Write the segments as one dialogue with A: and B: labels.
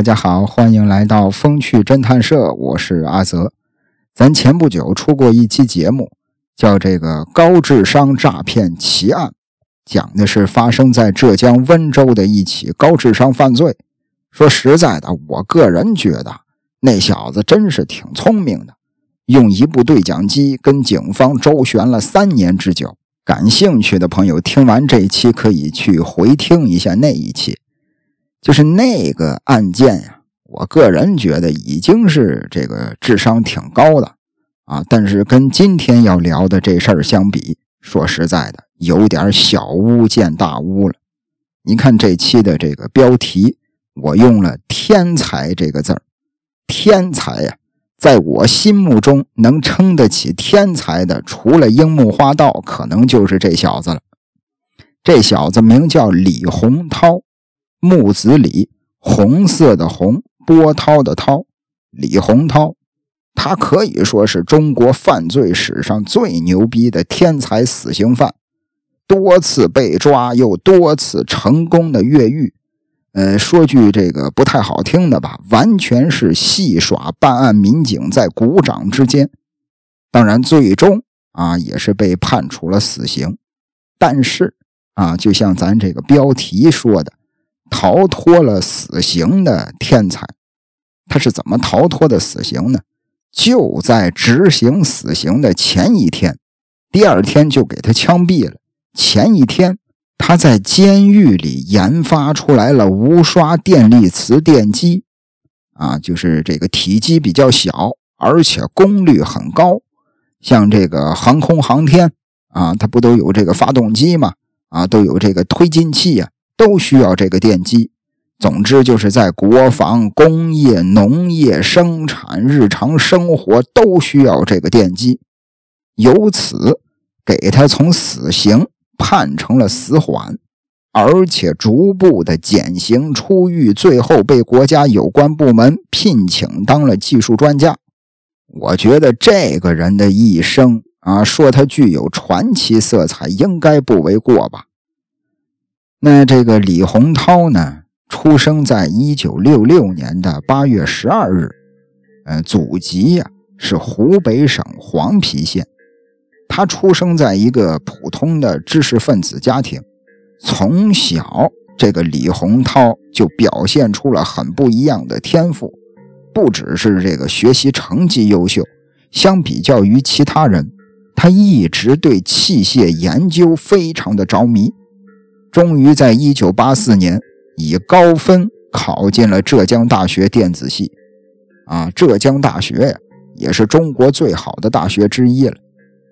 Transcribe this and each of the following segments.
A: 大家好，欢迎来到风趣侦探社，我是阿泽。咱前不久出过一期节目，叫这个高智商诈骗奇案，讲的是发生在浙江温州的一起高智商犯罪。说实在的，我个人觉得那小子真是挺聪明的，用一部对讲机跟警方周旋了三年之久。感兴趣的朋友，听完这一期可以去回听一下那一期。就是那个案件呀，我个人觉得已经是这个智商挺高的啊，但是跟今天要聊的这事儿相比，说实在的，有点小巫见大巫了。你看这期的这个标题，我用了“天才”这个字儿，天才呀，在我心目中能称得起天才的，除了樱木花道，可能就是这小子了。这小子名叫李洪涛。木子李，红色的红，波涛的涛，李洪涛，他可以说是中国犯罪史上最牛逼的天才死刑犯，多次被抓又多次成功的越狱。呃，说句这个不太好听的吧，完全是戏耍办案民警在鼓掌之间。当然，最终啊也是被判处了死刑。但是啊，就像咱这个标题说的。逃脱了死刑的天才，他是怎么逃脱的死刑呢？就在执行死刑的前一天，第二天就给他枪毙了。前一天，他在监狱里研发出来了无刷电力磁电机，啊，就是这个体积比较小，而且功率很高。像这个航空航天啊，它不都有这个发动机吗？啊，都有这个推进器呀。都需要这个电机。总之，就是在国防、工业、农业生产、日常生活都需要这个电机。由此，给他从死刑判成了死缓，而且逐步的减刑出狱，最后被国家有关部门聘请当了技术专家。我觉得这个人的一生啊，说他具有传奇色彩，应该不为过吧。那这个李洪涛呢，出生在一九六六年的八月十二日，呃，祖籍呀是湖北省黄陂县。他出生在一个普通的知识分子家庭，从小这个李洪涛就表现出了很不一样的天赋，不只是这个学习成绩优秀，相比较于其他人，他一直对器械研究非常的着迷。终于在一九八四年以高分考进了浙江大学电子系，啊，浙江大学呀，也是中国最好的大学之一了。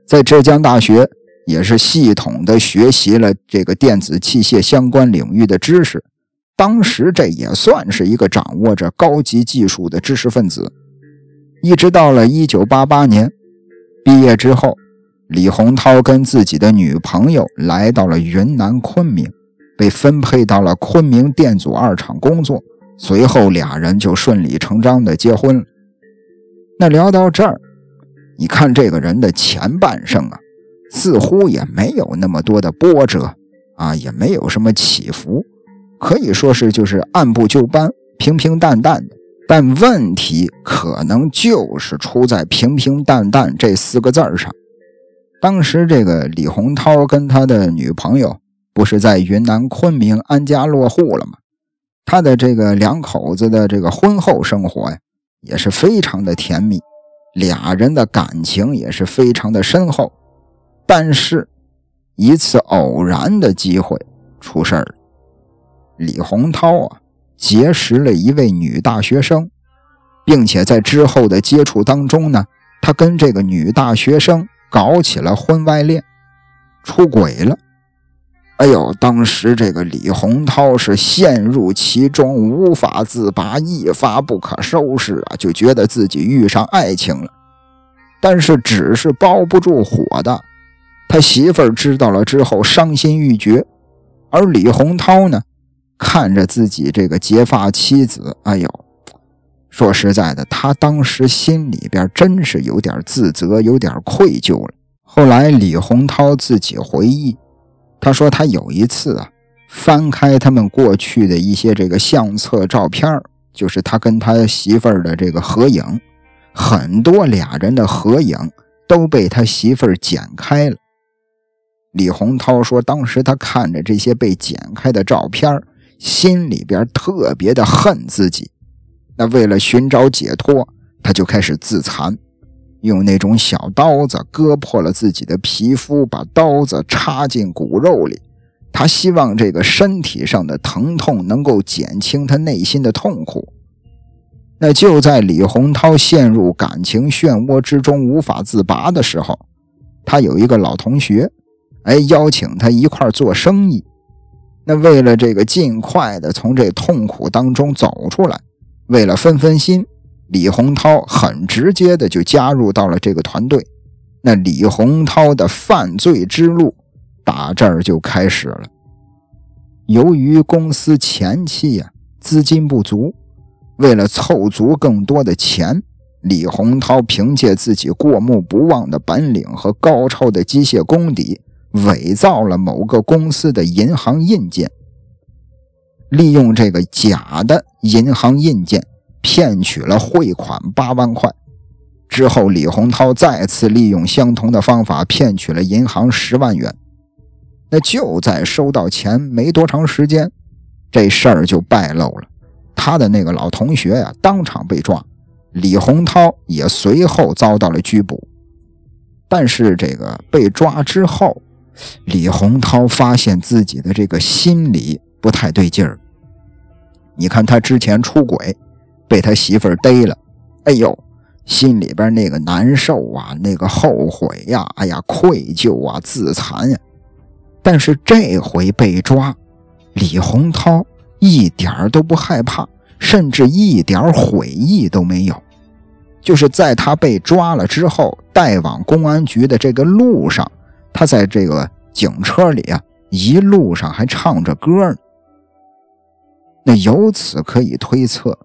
A: 在浙江大学也是系统的学习了这个电子器械相关领域的知识，当时这也算是一个掌握着高级技术的知识分子。一直到了一九八八年毕业之后。李洪涛跟自己的女朋友来到了云南昆明，被分配到了昆明电阻二厂工作。随后俩人就顺理成章的结婚了。那聊到这儿，你看这个人的前半生啊，似乎也没有那么多的波折啊，也没有什么起伏，可以说是就是按部就班、平平淡淡的。但问题可能就是出在“平平淡淡”这四个字上。当时这个李洪涛跟他的女朋友不是在云南昆明安家落户了吗？他的这个两口子的这个婚后生活呀，也是非常的甜蜜，俩人的感情也是非常的深厚。但是，一次偶然的机会出事儿了，李洪涛啊结识了一位女大学生，并且在之后的接触当中呢，他跟这个女大学生。搞起了婚外恋，出轨了。哎呦，当时这个李洪涛是陷入其中，无法自拔，一发不可收拾啊！就觉得自己遇上爱情了。但是纸是包不住火的，他媳妇儿知道了之后伤心欲绝，而李洪涛呢，看着自己这个结发妻子，哎呦。说实在的，他当时心里边真是有点自责，有点愧疚了。后来李洪涛自己回忆，他说他有一次啊，翻开他们过去的一些这个相册照片，就是他跟他媳妇儿的这个合影，很多俩人的合影都被他媳妇儿剪开了。李洪涛说，当时他看着这些被剪开的照片，心里边特别的恨自己。那为了寻找解脱，他就开始自残，用那种小刀子割破了自己的皮肤，把刀子插进骨肉里。他希望这个身体上的疼痛能够减轻他内心的痛苦。那就在李洪涛陷入感情漩涡之中无法自拔的时候，他有一个老同学，哎，邀请他一块做生意。那为了这个尽快的从这痛苦当中走出来，为了分分心，李洪涛很直接的就加入到了这个团队。那李洪涛的犯罪之路。打这儿就开始了。由于公司前期呀资金不足，为了凑足更多的钱，李洪涛凭借自己过目不忘的本领和高超的机械功底，伪造了某个公司的银行印鉴，利用这个假的银行印鉴骗取了汇款八万块。之后，李洪涛再次利用相同的方法骗取了银行十万元。那就在收到钱没多长时间，这事儿就败露了。他的那个老同学呀，当场被抓，李洪涛也随后遭到了拘捕。但是这个被抓之后，李洪涛发现自己的这个心理不太对劲儿。你看他之前出轨，被他媳妇儿逮了，哎呦，心里边那个难受啊，那个后悔呀，哎呀，愧疚啊，自残呀。但是这回被抓，李洪涛一点都不害怕，甚至一点悔意都没有。就是在他被抓了之后，带往公安局的这个路上，他在这个警车里啊，一路上还唱着歌呢。那由此可以推测，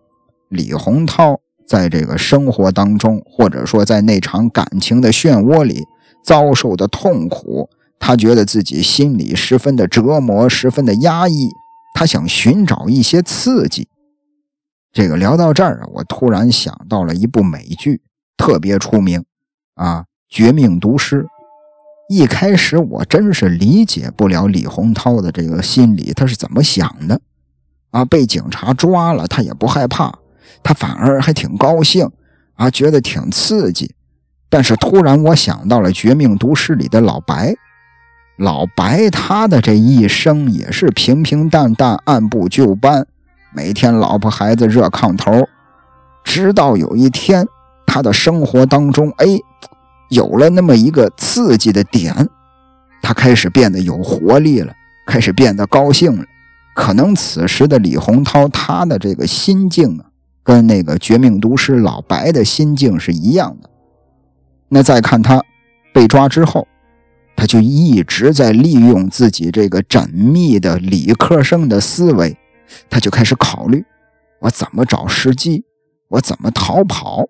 A: 李洪涛在这个生活当中，或者说在那场感情的漩涡里遭受的痛苦。他觉得自己心里十分的折磨，十分的压抑。他想寻找一些刺激。这个聊到这儿啊，我突然想到了一部美剧，特别出名啊，《绝命毒师》。一开始我真是理解不了李洪涛的这个心理，他是怎么想的啊？被警察抓了，他也不害怕，他反而还挺高兴啊，觉得挺刺激。但是突然我想到了《绝命毒师》里的老白。老白他的这一生也是平平淡淡、按部就班，每天老婆孩子热炕头。直到有一天，他的生活当中，哎，有了那么一个刺激的点，他开始变得有活力了，开始变得高兴了。可能此时的李洪涛，他的这个心境啊，跟那个绝命毒师老白的心境是一样的。那再看他被抓之后。他就一直在利用自己这个缜密的理科生的思维，他就开始考虑我怎么找时机，我怎么逃跑。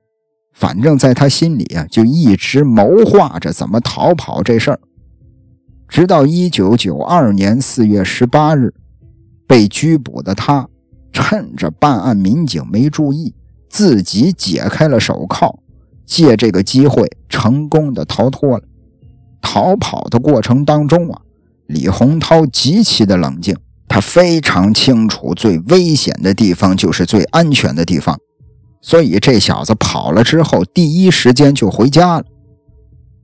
A: 反正在他心里啊，就一直谋划着怎么逃跑这事儿。直到一九九二年四月十八日，被拘捕的他，趁着办案民警没注意，自己解开了手铐，借这个机会成功的逃脱了。逃跑的过程当中啊，李洪涛极其的冷静，他非常清楚最危险的地方就是最安全的地方，所以这小子跑了之后，第一时间就回家了。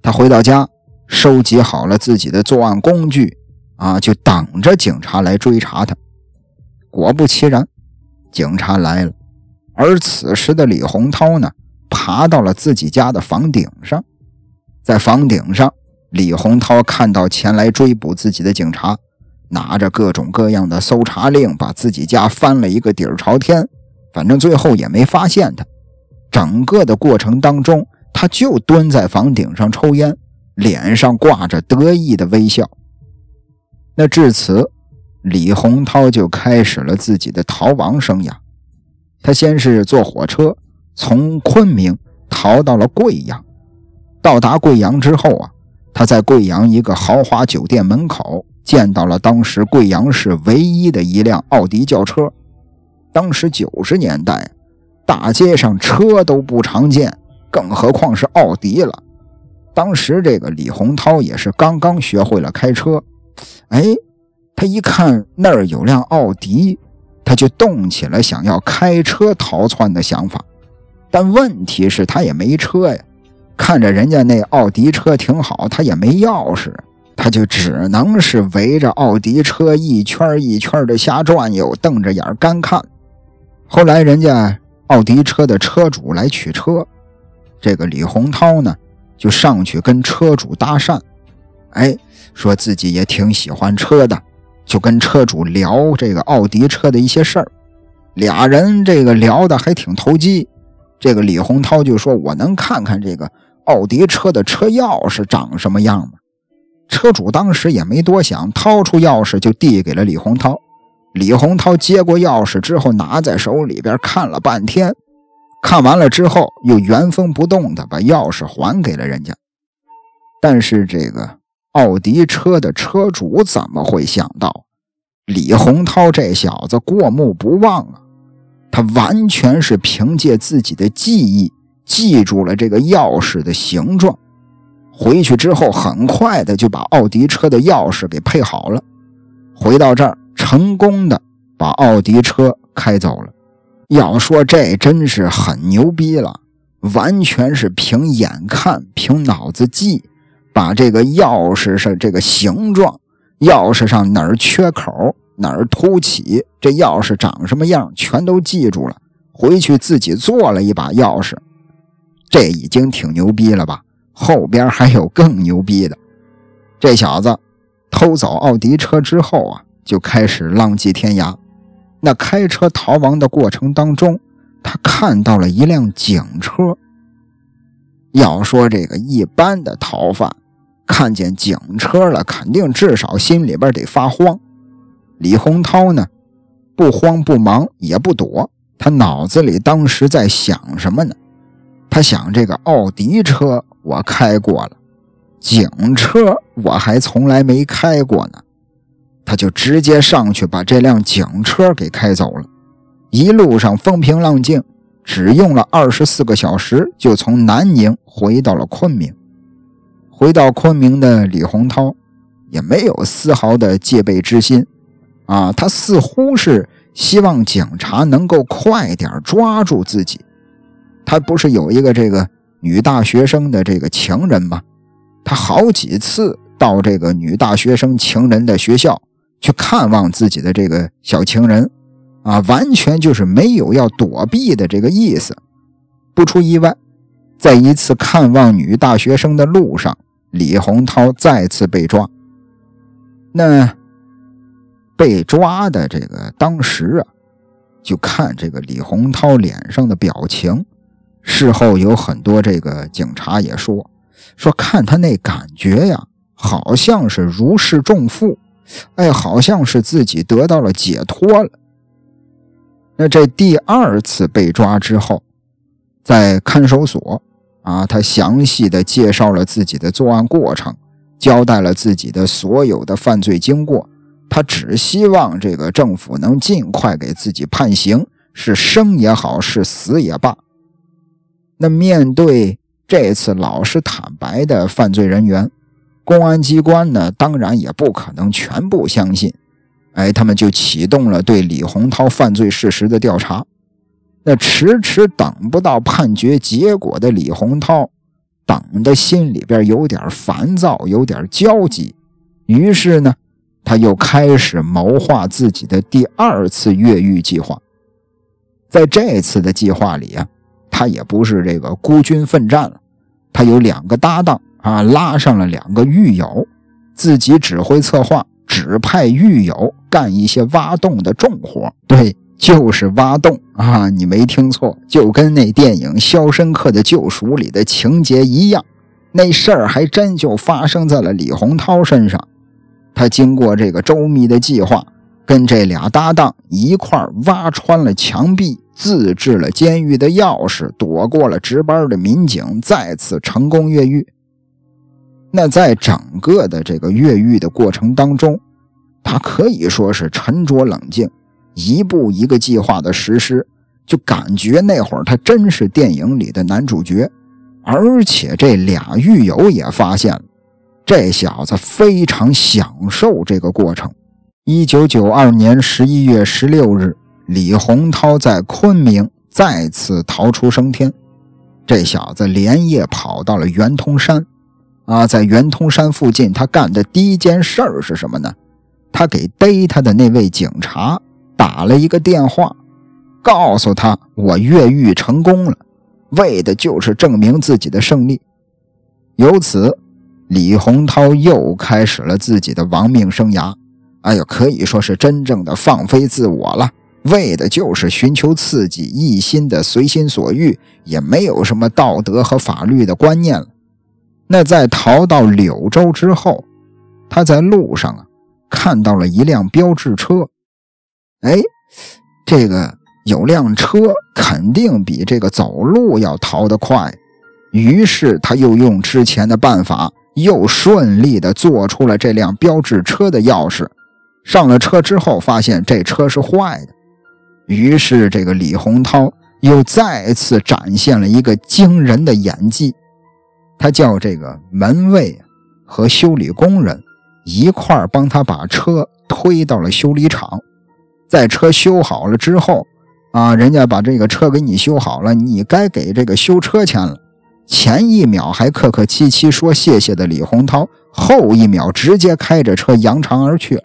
A: 他回到家，收集好了自己的作案工具，啊，就等着警察来追查他。果不其然，警察来了，而此时的李洪涛呢，爬到了自己家的房顶上，在房顶上。李洪涛看到前来追捕自己的警察，拿着各种各样的搜查令，把自己家翻了一个底儿朝天，反正最后也没发现他。整个的过程当中，他就蹲在房顶上抽烟，脸上挂着得意的微笑。那至此，李洪涛就开始了自己的逃亡生涯。他先是坐火车从昆明逃到了贵阳，到达贵阳之后啊。他在贵阳一个豪华酒店门口见到了当时贵阳市唯一的一辆奥迪轿车。当时九十年代，大街上车都不常见，更何况是奥迪了。当时这个李洪涛也是刚刚学会了开车，哎，他一看那儿有辆奥迪，他就动起了想要开车逃窜的想法。但问题是，他也没车呀。看着人家那奥迪车挺好，他也没钥匙，他就只能是围着奥迪车一圈一圈的瞎转悠，瞪着眼干看。后来人家奥迪车的车主来取车，这个李洪涛呢就上去跟车主搭讪，哎，说自己也挺喜欢车的，就跟车主聊这个奥迪车的一些事儿，俩人这个聊的还挺投机。这个李洪涛就说：“我能看看这个奥迪车的车钥匙长什么样吗？”车主当时也没多想，掏出钥匙就递给了李洪涛。李洪涛接过钥匙之后，拿在手里边看了半天，看完了之后又原封不动的把钥匙还给了人家。但是这个奥迪车的车主怎么会想到，李洪涛这小子过目不忘啊？他完全是凭借自己的记忆记住了这个钥匙的形状，回去之后很快的就把奥迪车的钥匙给配好了，回到这儿成功的把奥迪车开走了。要说这真是很牛逼了，完全是凭眼看、凭脑子记，把这个钥匙上这个形状、钥匙上哪儿缺口。哪儿凸起，这钥匙长什么样，全都记住了。回去自己做了一把钥匙，这已经挺牛逼了吧？后边还有更牛逼的。这小子偷走奥迪车之后啊，就开始浪迹天涯。那开车逃亡的过程当中，他看到了一辆警车。要说这个一般的逃犯，看见警车了，肯定至少心里边得发慌。李洪涛呢，不慌不忙也不躲，他脑子里当时在想什么呢？他想这个奥迪车我开过了，警车我还从来没开过呢。他就直接上去把这辆警车给开走了。一路上风平浪静，只用了二十四个小时就从南宁回到了昆明。回到昆明的李洪涛也没有丝毫的戒备之心。啊，他似乎是希望警察能够快点抓住自己。他不是有一个这个女大学生的这个情人吗？他好几次到这个女大学生情人的学校去看望自己的这个小情人，啊，完全就是没有要躲避的这个意思。不出意外，在一次看望女大学生的路上，李洪涛再次被抓。那。被抓的这个当时啊，就看这个李洪涛脸上的表情。事后有很多这个警察也说，说看他那感觉呀，好像是如释重负，哎，好像是自己得到了解脱了。那这第二次被抓之后，在看守所啊，他详细的介绍了自己的作案过程，交代了自己的所有的犯罪经过。他只希望这个政府能尽快给自己判刑，是生也好，是死也罢。那面对这次老实坦白的犯罪人员，公安机关呢，当然也不可能全部相信。哎，他们就启动了对李洪涛犯罪事实的调查。那迟迟等不到判决结果的李洪涛，等的心里边有点烦躁，有点焦急。于是呢。他又开始谋划自己的第二次越狱计划。在这次的计划里啊，他也不是这个孤军奋战了，他有两个搭档啊，拉上了两个狱友，自己指挥策划，指派狱友干一些挖洞的重活。对，就是挖洞啊，你没听错，就跟那电影《肖申克的救赎》里的情节一样，那事儿还真就发生在了李洪涛身上。他经过这个周密的计划，跟这俩搭档一块挖穿了墙壁，自制了监狱的钥匙，躲过了值班的民警，再次成功越狱。那在整个的这个越狱的过程当中，他可以说是沉着冷静，一步一个计划的实施，就感觉那会儿他真是电影里的男主角。而且这俩狱友也发现，这小子非常享受这个过程。一九九二年十一月十六日，李洪涛在昆明再次逃出升天。这小子连夜跑到了圆通山，啊，在圆通山附近，他干的第一件事儿是什么呢？他给逮他的那位警察打了一个电话，告诉他我越狱成功了。为的就是证明自己的胜利，由此，李洪涛又开始了自己的亡命生涯。哎呦，可以说是真正的放飞自我了，为的就是寻求刺激，一心的随心所欲，也没有什么道德和法律的观念了。那在逃到柳州之后，他在路上啊看到了一辆标致车，哎，这个。有辆车肯定比这个走路要逃得快，于是他又用之前的办法，又顺利的做出了这辆标志车的钥匙。上了车之后，发现这车是坏的，于是这个李洪涛又再次展现了一个惊人的演技。他叫这个门卫和修理工人一块帮他把车推到了修理厂，在车修好了之后。啊，人家把这个车给你修好了，你该给这个修车钱了。前一秒还客客气气说谢谢的李洪涛，后一秒直接开着车扬长而去了。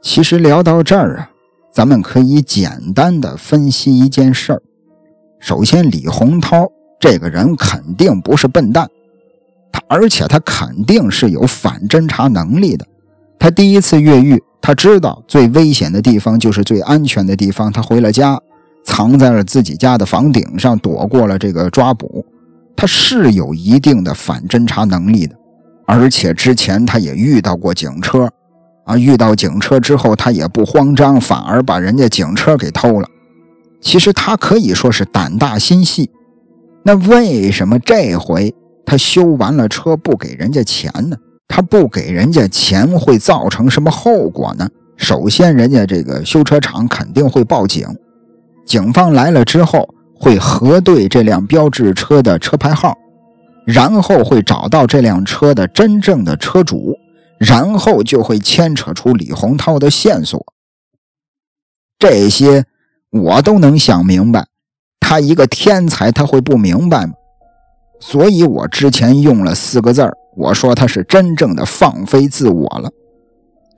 A: 其实聊到这儿啊，咱们可以简单的分析一件事儿。首先，李洪涛这个人肯定不是笨蛋，他而且他肯定是有反侦查能力的。他第一次越狱，他知道最危险的地方就是最安全的地方，他回了家。藏在了自己家的房顶上，躲过了这个抓捕。他是有一定的反侦查能力的，而且之前他也遇到过警车，啊，遇到警车之后他也不慌张，反而把人家警车给偷了。其实他可以说是胆大心细。那为什么这回他修完了车不给人家钱呢？他不给人家钱会造成什么后果呢？首先，人家这个修车厂肯定会报警。警方来了之后，会核对这辆标志车的车牌号，然后会找到这辆车的真正的车主，然后就会牵扯出李洪涛的线索。这些我都能想明白，他一个天才他会不明白吗？所以我之前用了四个字我说他是真正的放飞自我了。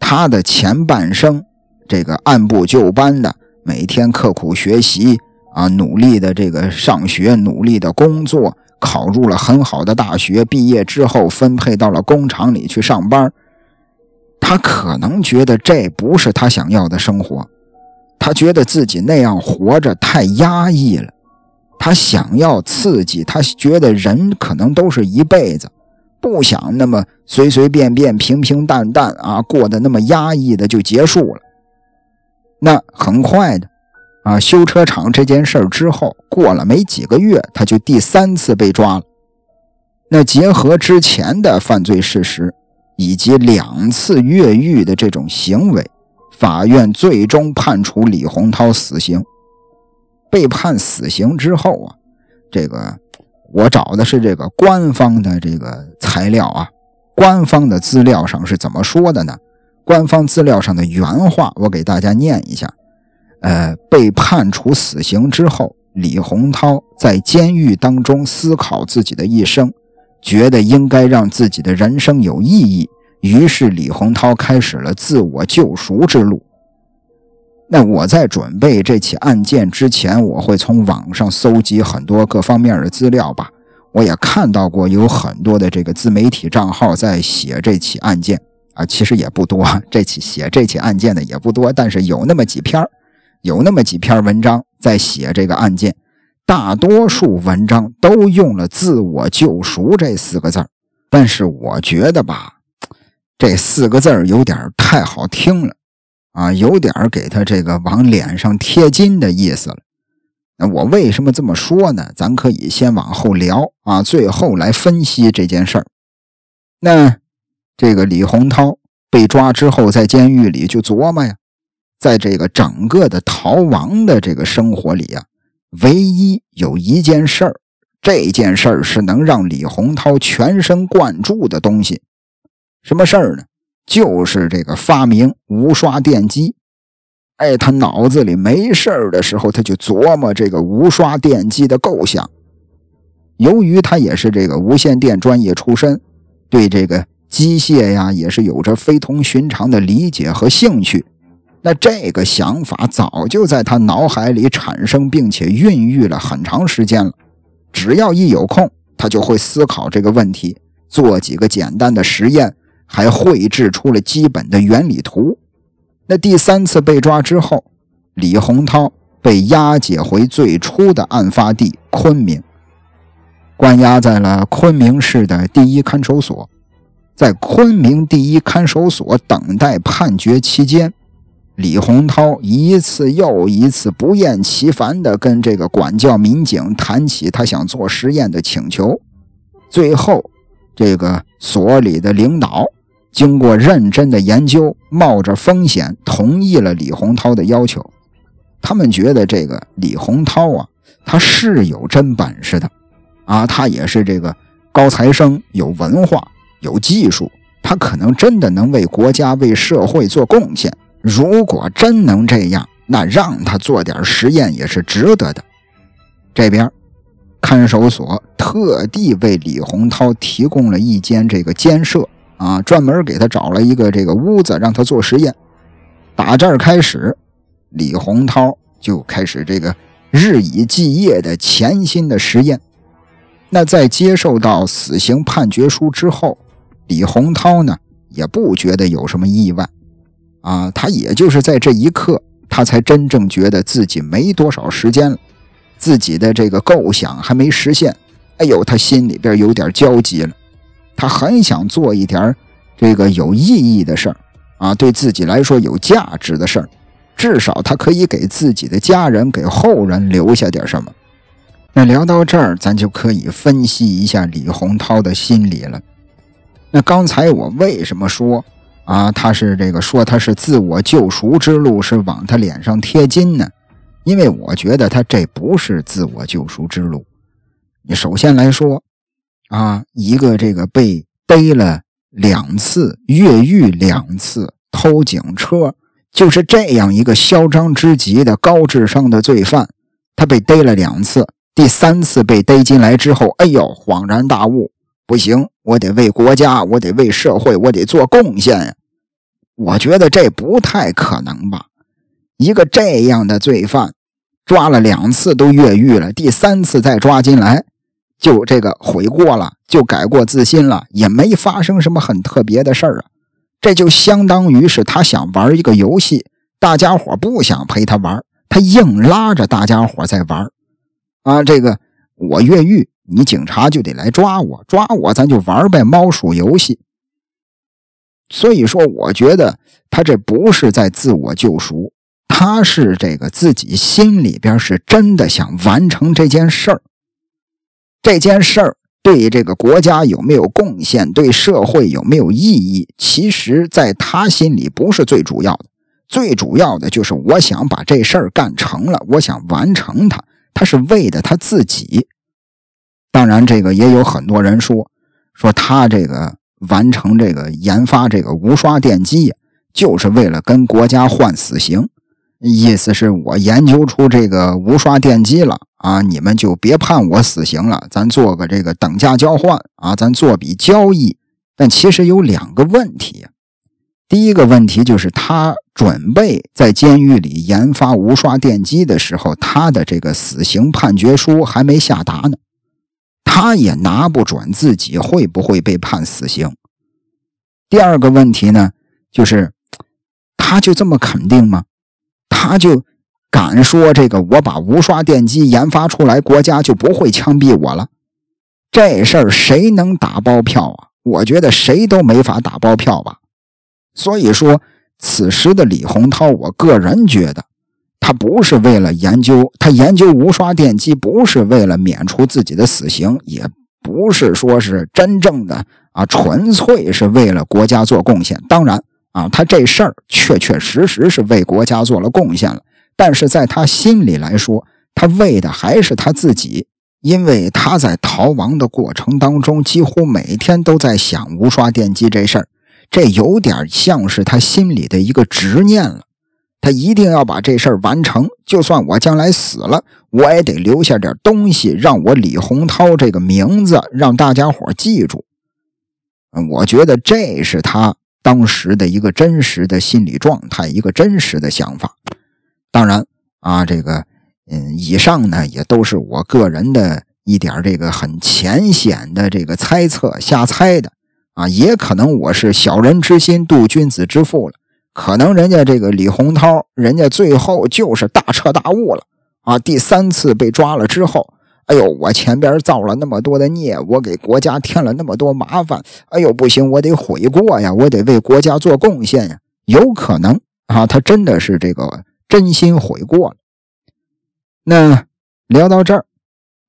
A: 他的前半生，这个按部就班的。每天刻苦学习啊，努力的这个上学，努力的工作，考入了很好的大学。毕业之后分配到了工厂里去上班。他可能觉得这不是他想要的生活，他觉得自己那样活着太压抑了。他想要刺激，他觉得人可能都是一辈子，不想那么随随便便、平平淡淡啊，过得那么压抑的就结束了。那很快的，啊，修车厂这件事之后，过了没几个月，他就第三次被抓了。那结合之前的犯罪事实，以及两次越狱的这种行为，法院最终判处李洪涛死刑。被判死刑之后啊，这个我找的是这个官方的这个材料啊，官方的资料上是怎么说的呢？官方资料上的原话，我给大家念一下。呃，被判处死刑之后，李洪涛在监狱当中思考自己的一生，觉得应该让自己的人生有意义，于是李洪涛开始了自我救赎之路。那我在准备这起案件之前，我会从网上搜集很多各方面的资料吧。我也看到过有很多的这个自媒体账号在写这起案件。啊，其实也不多，这起写这起案件的也不多，但是有那么几篇有那么几篇文章在写这个案件，大多数文章都用了“自我救赎”这四个字但是我觉得吧，这四个字有点太好听了，啊，有点给他这个往脸上贴金的意思了。那我为什么这么说呢？咱可以先往后聊啊，最后来分析这件事儿。那。这个李洪涛被抓之后，在监狱里就琢磨呀，在这个整个的逃亡的这个生活里呀，唯一有一件事儿，这件事儿是能让李洪涛全神贯注的东西。什么事儿呢？就是这个发明无刷电机。哎，他脑子里没事儿的时候，他就琢磨这个无刷电机的构想。由于他也是这个无线电专业出身，对这个机械呀也是有着非同寻常的理解和兴趣。那这个想法早就在他脑海里产生，并且孕育了很长时间了。只要一有空，他就会思考这个问题，做几个简单的实验，还绘制出了基本的原理图。那第三次被抓之后，李洪涛被押解回最初的案发地昆明，关押在了昆明市的第一看守所。在昆明第一看守所等待判决期间。李洪涛一次又一次不厌其烦地跟这个管教民警谈起他想做实验的请求，最后，这个所里的领导经过认真的研究，冒着风险同意了李洪涛的要求。他们觉得这个李洪涛啊，他是有真本事的，啊，他也是这个高材生，有文化，有技术，他可能真的能为国家、为社会做贡献。如果真能这样，那让他做点实验也是值得的。这边看守所特地为李洪涛提供了一间这个监舍啊，专门给他找了一个这个屋子让他做实验。打这儿开始，李洪涛就开始这个日以继夜的潜心的实验。那在接受到死刑判决书之后，李洪涛呢也不觉得有什么意外。啊，他也就是在这一刻，他才真正觉得自己没多少时间了，自己的这个构想还没实现。哎呦，他心里边有点焦急了，他很想做一点这个有意义的事儿啊，对自己来说有价值的事儿，至少他可以给自己的家人、给后人留下点什么。那聊到这儿，咱就可以分析一下李洪涛的心理了。那刚才我为什么说？啊，他是这个说他是自我救赎之路，是往他脸上贴金呢。因为我觉得他这不是自我救赎之路。你首先来说，啊，一个这个被逮了两次、越狱两次、偷警车，就是这样一个嚣张之极的高智商的罪犯，他被逮了两次，第三次被逮进来之后，哎呦，恍然大悟。不行，我得为国家，我得为社会，我得做贡献呀！我觉得这不太可能吧？一个这样的罪犯，抓了两次都越狱了，第三次再抓进来，就这个悔过了，就改过自新了，也没发生什么很特别的事儿啊！这就相当于是他想玩一个游戏，大家伙不想陪他玩，他硬拉着大家伙在玩啊！这个我越狱。你警察就得来抓我，抓我，咱就玩呗，猫鼠游戏。所以说，我觉得他这不是在自我救赎，他是这个自己心里边是真的想完成这件事儿。这件事儿对这个国家有没有贡献，对社会有没有意义，其实在他心里不是最主要的，最主要的就是我想把这事儿干成了，我想完成它，他是为的他自己。当然，这个也有很多人说，说他这个完成这个研发这个无刷电机，就是为了跟国家换死刑，意思是我研究出这个无刷电机了啊，你们就别判我死刑了，咱做个这个等价交换啊，咱做笔交易。但其实有两个问题，第一个问题就是他准备在监狱里研发无刷电机的时候，他的这个死刑判决书还没下达呢。他也拿不准自己会不会被判死刑。第二个问题呢，就是他就这么肯定吗？他就敢说这个我把无刷电机研发出来，国家就不会枪毙我了？这事儿谁能打包票啊？我觉得谁都没法打包票吧。所以说，此时的李洪涛，我个人觉得。他不是为了研究，他研究无刷电机不是为了免除自己的死刑，也不是说是真正的啊，纯粹是为了国家做贡献。当然啊，他这事儿确确实实是为国家做了贡献了。但是在他心里来说，他为的还是他自己，因为他在逃亡的过程当中，几乎每天都在想无刷电机这事儿，这有点像是他心里的一个执念了。他一定要把这事儿完成，就算我将来死了，我也得留下点东西，让我李洪涛这个名字让大家伙记住。我觉得这是他当时的一个真实的心理状态，一个真实的想法。当然啊，这个嗯，以上呢也都是我个人的一点这个很浅显的这个猜测，瞎猜的啊，也可能我是小人之心度君子之腹了。可能人家这个李洪涛，人家最后就是大彻大悟了啊！第三次被抓了之后，哎呦，我前边造了那么多的孽，我给国家添了那么多麻烦，哎呦，不行，我得悔过呀，我得为国家做贡献呀！有可能啊，他真的是这个真心悔过了。那聊到这儿，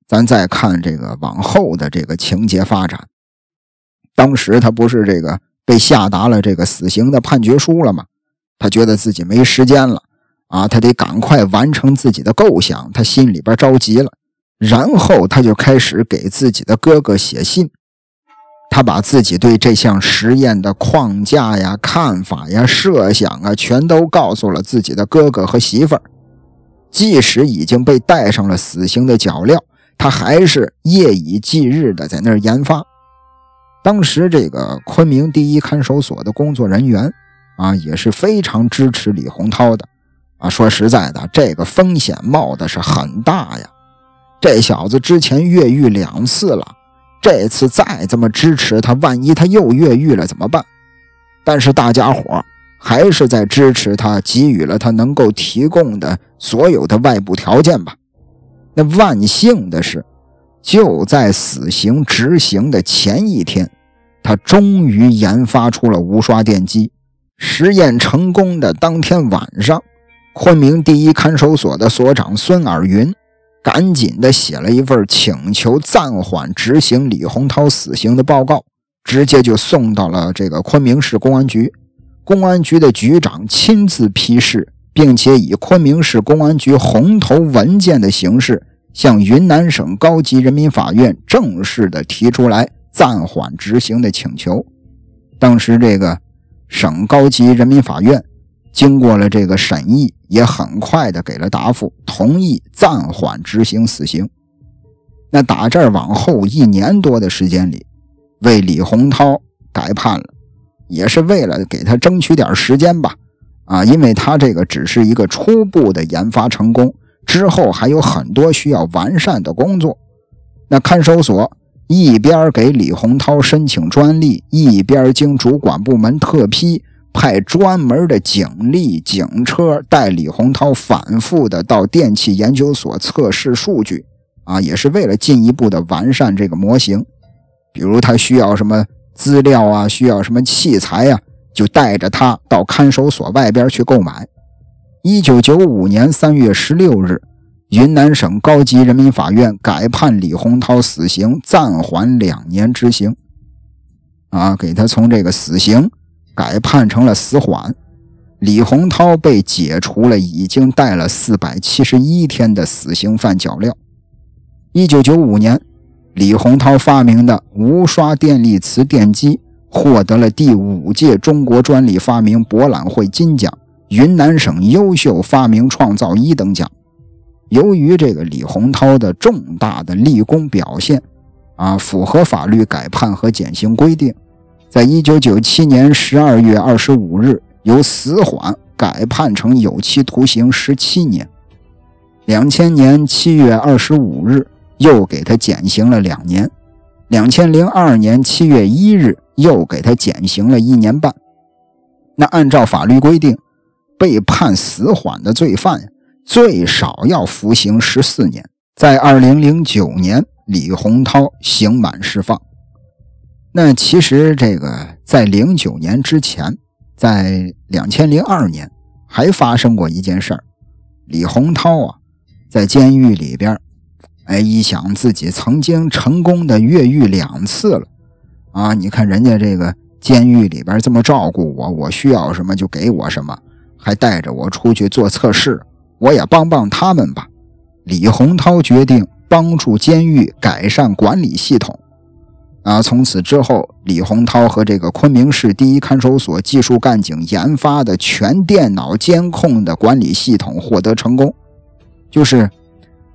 A: 咱再看这个往后的这个情节发展。当时他不是这个被下达了这个死刑的判决书了吗？他觉得自己没时间了啊，他得赶快完成自己的构想，他心里边着急了。然后他就开始给自己的哥哥写信，他把自己对这项实验的框架呀、看法呀、设想啊，全都告诉了自己的哥哥和媳妇儿。即使已经被戴上了死刑的脚镣，他还是夜以继日的在那儿研发。当时这个昆明第一看守所的工作人员。啊，也是非常支持李洪涛的，啊，说实在的，这个风险冒的是很大呀。这小子之前越狱两次了，这次再这么支持他，万一他又越狱了怎么办？但是大家伙还是在支持他，给予了他能够提供的所有的外部条件吧。那万幸的是，就在死刑执行的前一天，他终于研发出了无刷电机。实验成功的当天晚上，昆明第一看守所的所长孙尔云赶紧的写了一份请求暂缓执行李洪涛死刑的报告，直接就送到了这个昆明市公安局。公安局的局长亲自批示，并且以昆明市公安局红头文件的形式，向云南省高级人民法院正式的提出来暂缓执行的请求。当时这个。省高级人民法院经过了这个审议，也很快的给了答复，同意暂缓执行死刑。那打这儿往后一年多的时间里，为李洪涛改判了，也是为了给他争取点时间吧。啊，因为他这个只是一个初步的研发成功，之后还有很多需要完善的工作。那看守所。一边给李洪涛申请专利，一边经主管部门特批，派专门的警力、警车带李洪涛反复的到电器研究所测试数据，啊，也是为了进一步的完善这个模型。比如他需要什么资料啊，需要什么器材呀，就带着他到看守所外边去购买。一九九五年三月十六日。云南省高级人民法院改判李洪涛死刑，暂缓两年执行。啊，给他从这个死刑改判成了死缓。李洪涛被解除了已经戴了四百七十一天的死刑犯脚镣。一九九五年，李洪涛发明的无刷电力磁电机获得了第五届中国专利发明博览会金奖、云南省优秀发明创造一等奖。由于这个李洪涛的重大的立功表现，啊，符合法律改判和减刑规定，在一九九七年十二月二十五日由死缓改判成有期徒刑十七年。两千年七月二十五日又给他减刑了两年。两千零二年七月一日又给他减刑了一年半。那按照法律规定，被判死缓的罪犯。最少要服刑十四年。在二零零九年，李洪涛刑满释放。那其实这个在零九年之前，在两千零二年还发生过一件事儿。李洪涛啊，在监狱里边，哎，一想自己曾经成功的越狱两次了啊！你看人家这个监狱里边这么照顾我，我需要什么就给我什么，还带着我出去做测试。我也帮帮他们吧。李洪涛决定帮助监狱改善管理系统。啊，从此之后，李洪涛和这个昆明市第一看守所技术干警研发的全电脑监控的管理系统获得成功。就是，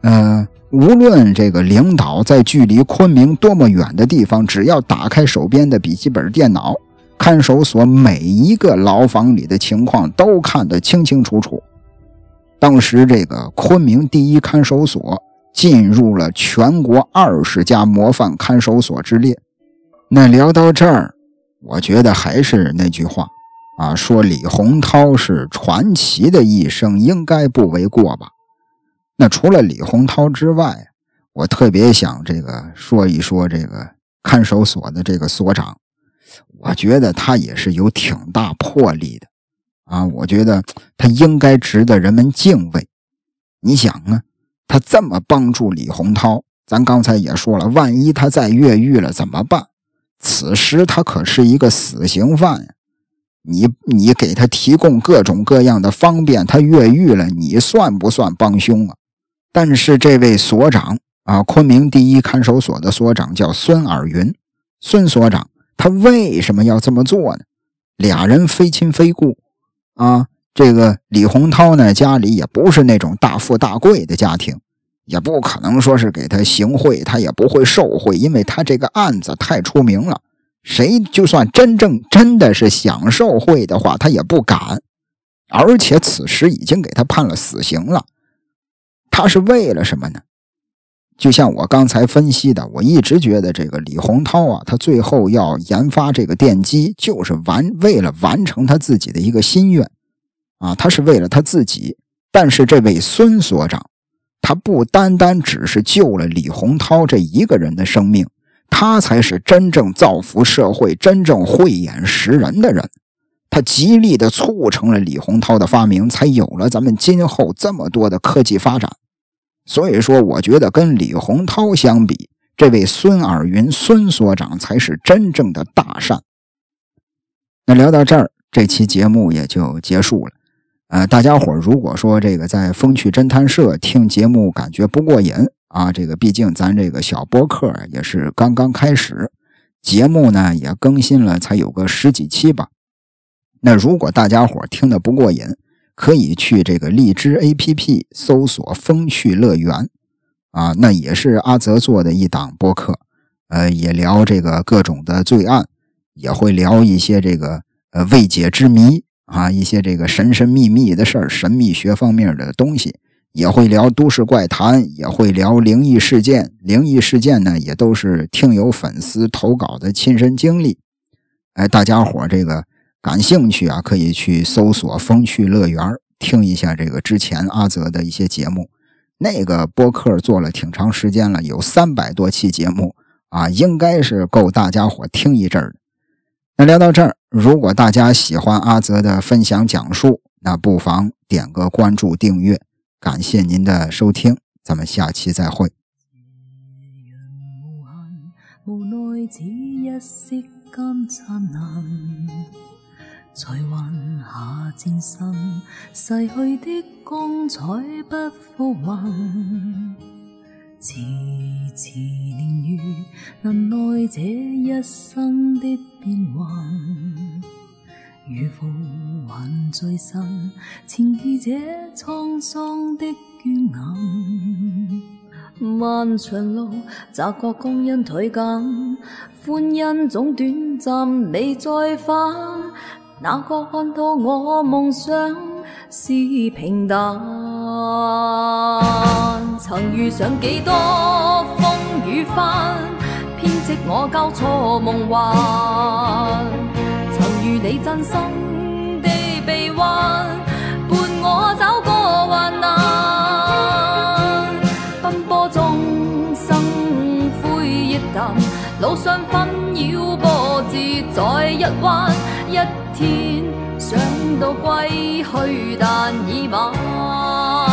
A: 呃，无论这个领导在距离昆明多么远的地方，只要打开手边的笔记本电脑，看守所每一个牢房里的情况都看得清清楚楚。当时，这个昆明第一看守所进入了全国二十家模范看守所之列。那聊到这儿，我觉得还是那句话啊，说李洪涛是传奇的一生，应该不为过吧？那除了李洪涛之外，我特别想这个说一说这个看守所的这个所长，我觉得他也是有挺大魄力的。啊，我觉得他应该值得人们敬畏。你想啊，他这么帮助李洪涛，咱刚才也说了，万一他再越狱了怎么办？此时他可是一个死刑犯呀！你你给他提供各种各样的方便，他越狱了，你算不算帮凶啊？但是这位所长啊，昆明第一看守所的所长叫孙尔云，孙所长，他为什么要这么做呢？俩人非亲非故。啊，这个李洪涛呢，家里也不是那种大富大贵的家庭，也不可能说是给他行贿，他也不会受贿，因为他这个案子太出名了。谁就算真正真的是想受贿的话，他也不敢。而且此时已经给他判了死刑了，他是为了什么呢？就像我刚才分析的，我一直觉得这个李洪涛啊，他最后要研发这个电机，就是完为了完成他自己的一个心愿啊，他是为了他自己。但是这位孙所长，他不单单只是救了李洪涛这一个人的生命，他才是真正造福社会、真正慧眼识人的人。他极力的促成了李洪涛的发明，才有了咱们今后这么多的科技发展。所以说，我觉得跟李洪涛相比，这位孙尔云孙所长才是真正的大善。那聊到这儿，这期节目也就结束了。呃，大家伙如果说这个在风趣侦探社听节目感觉不过瘾啊，这个毕竟咱这个小播客也是刚刚开始，节目呢也更新了才有个十几期吧。那如果大家伙听得不过瘾，可以去这个荔枝 APP 搜索“风趣乐园”，啊，那也是阿泽做的一档播客，呃，也聊这个各种的罪案，也会聊一些这个呃未解之谜啊，一些这个神神秘秘的事儿、神秘学方面的东西，也会聊都市怪谈，也会聊灵异事件。灵异事件呢，也都是听友粉丝投稿的亲身经历。哎，大家伙这个。感兴趣啊，可以去搜索“风趣乐园”听一下这个之前阿泽的一些节目。那个播客做了挺长时间了，有三百多期节目啊，应该是够大家伙听一阵儿的。那聊到这儿，如果大家喜欢阿泽的分享讲述，那不妨点个关注、订阅。感谢您的收听，咱们下期再会。
B: 才还下战心，逝去的光彩不复还。迟迟年月，能耐这一生的变幻。如浮还在身，前记这沧桑的倦颜。漫长路，察觉光阴褪减，欢欣总短暂，未再返。哪个看透我梦想是平淡，曾遇上几多风雨翻，编织我交错梦幻。曾遇你真心的臂弯，伴我走过患难。奔波中生灰亦淡，路上纷扰波折在一弯一。天想到归去，但已晚。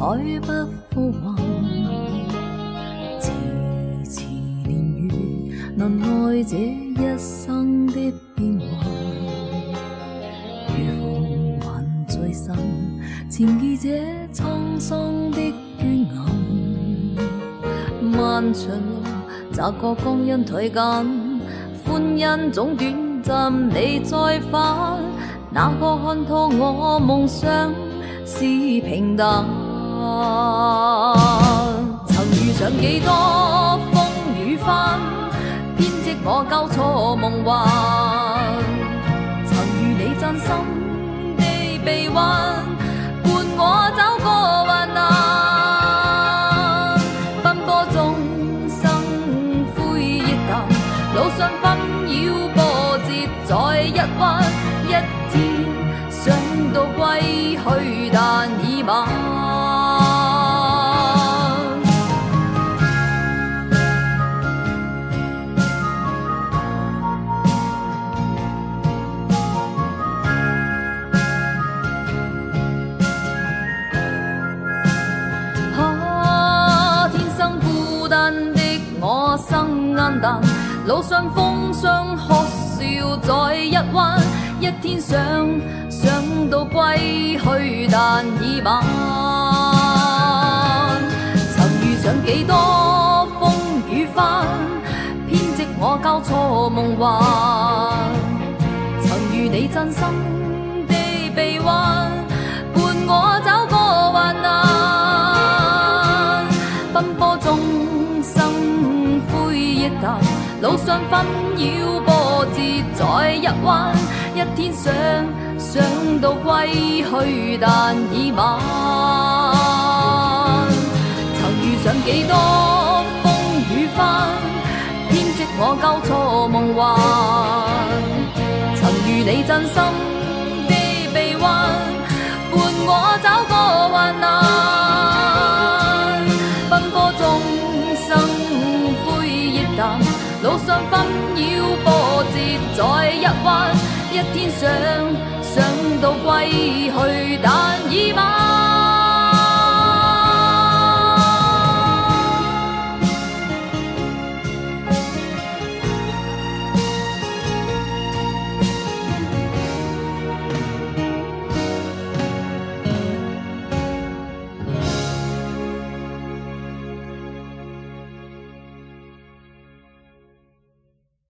B: 彩不复还。迟迟年月，能耐这一生的变幻。如风还在身，前记这沧桑的倦暗。漫长路，察觉光阴退减，欢欣总短暂，你再返，哪个看透我梦想是平淡？曾遇上几多风雨翻，编织我交错梦幻。曾遇你真心地臂弯，伴我走过患难。奔波中生灰亦淡，路上纷扰波折在一弯，一天想到归去，但已晚。路上風霜哭笑在一弯，一天想想到歸去，但已晚。曾遇上幾多風雨翻，编织我交錯夢幻。曾遇你真心路上纷擾波折在一弯，一天想想到歸去，但已晚。曾遇上幾多風雨翻，编织我交錯夢幻。曾遇你真心地臂弯，伴我走过患難。路上纷扰波折在一弯，一天想想到归去，但已晚。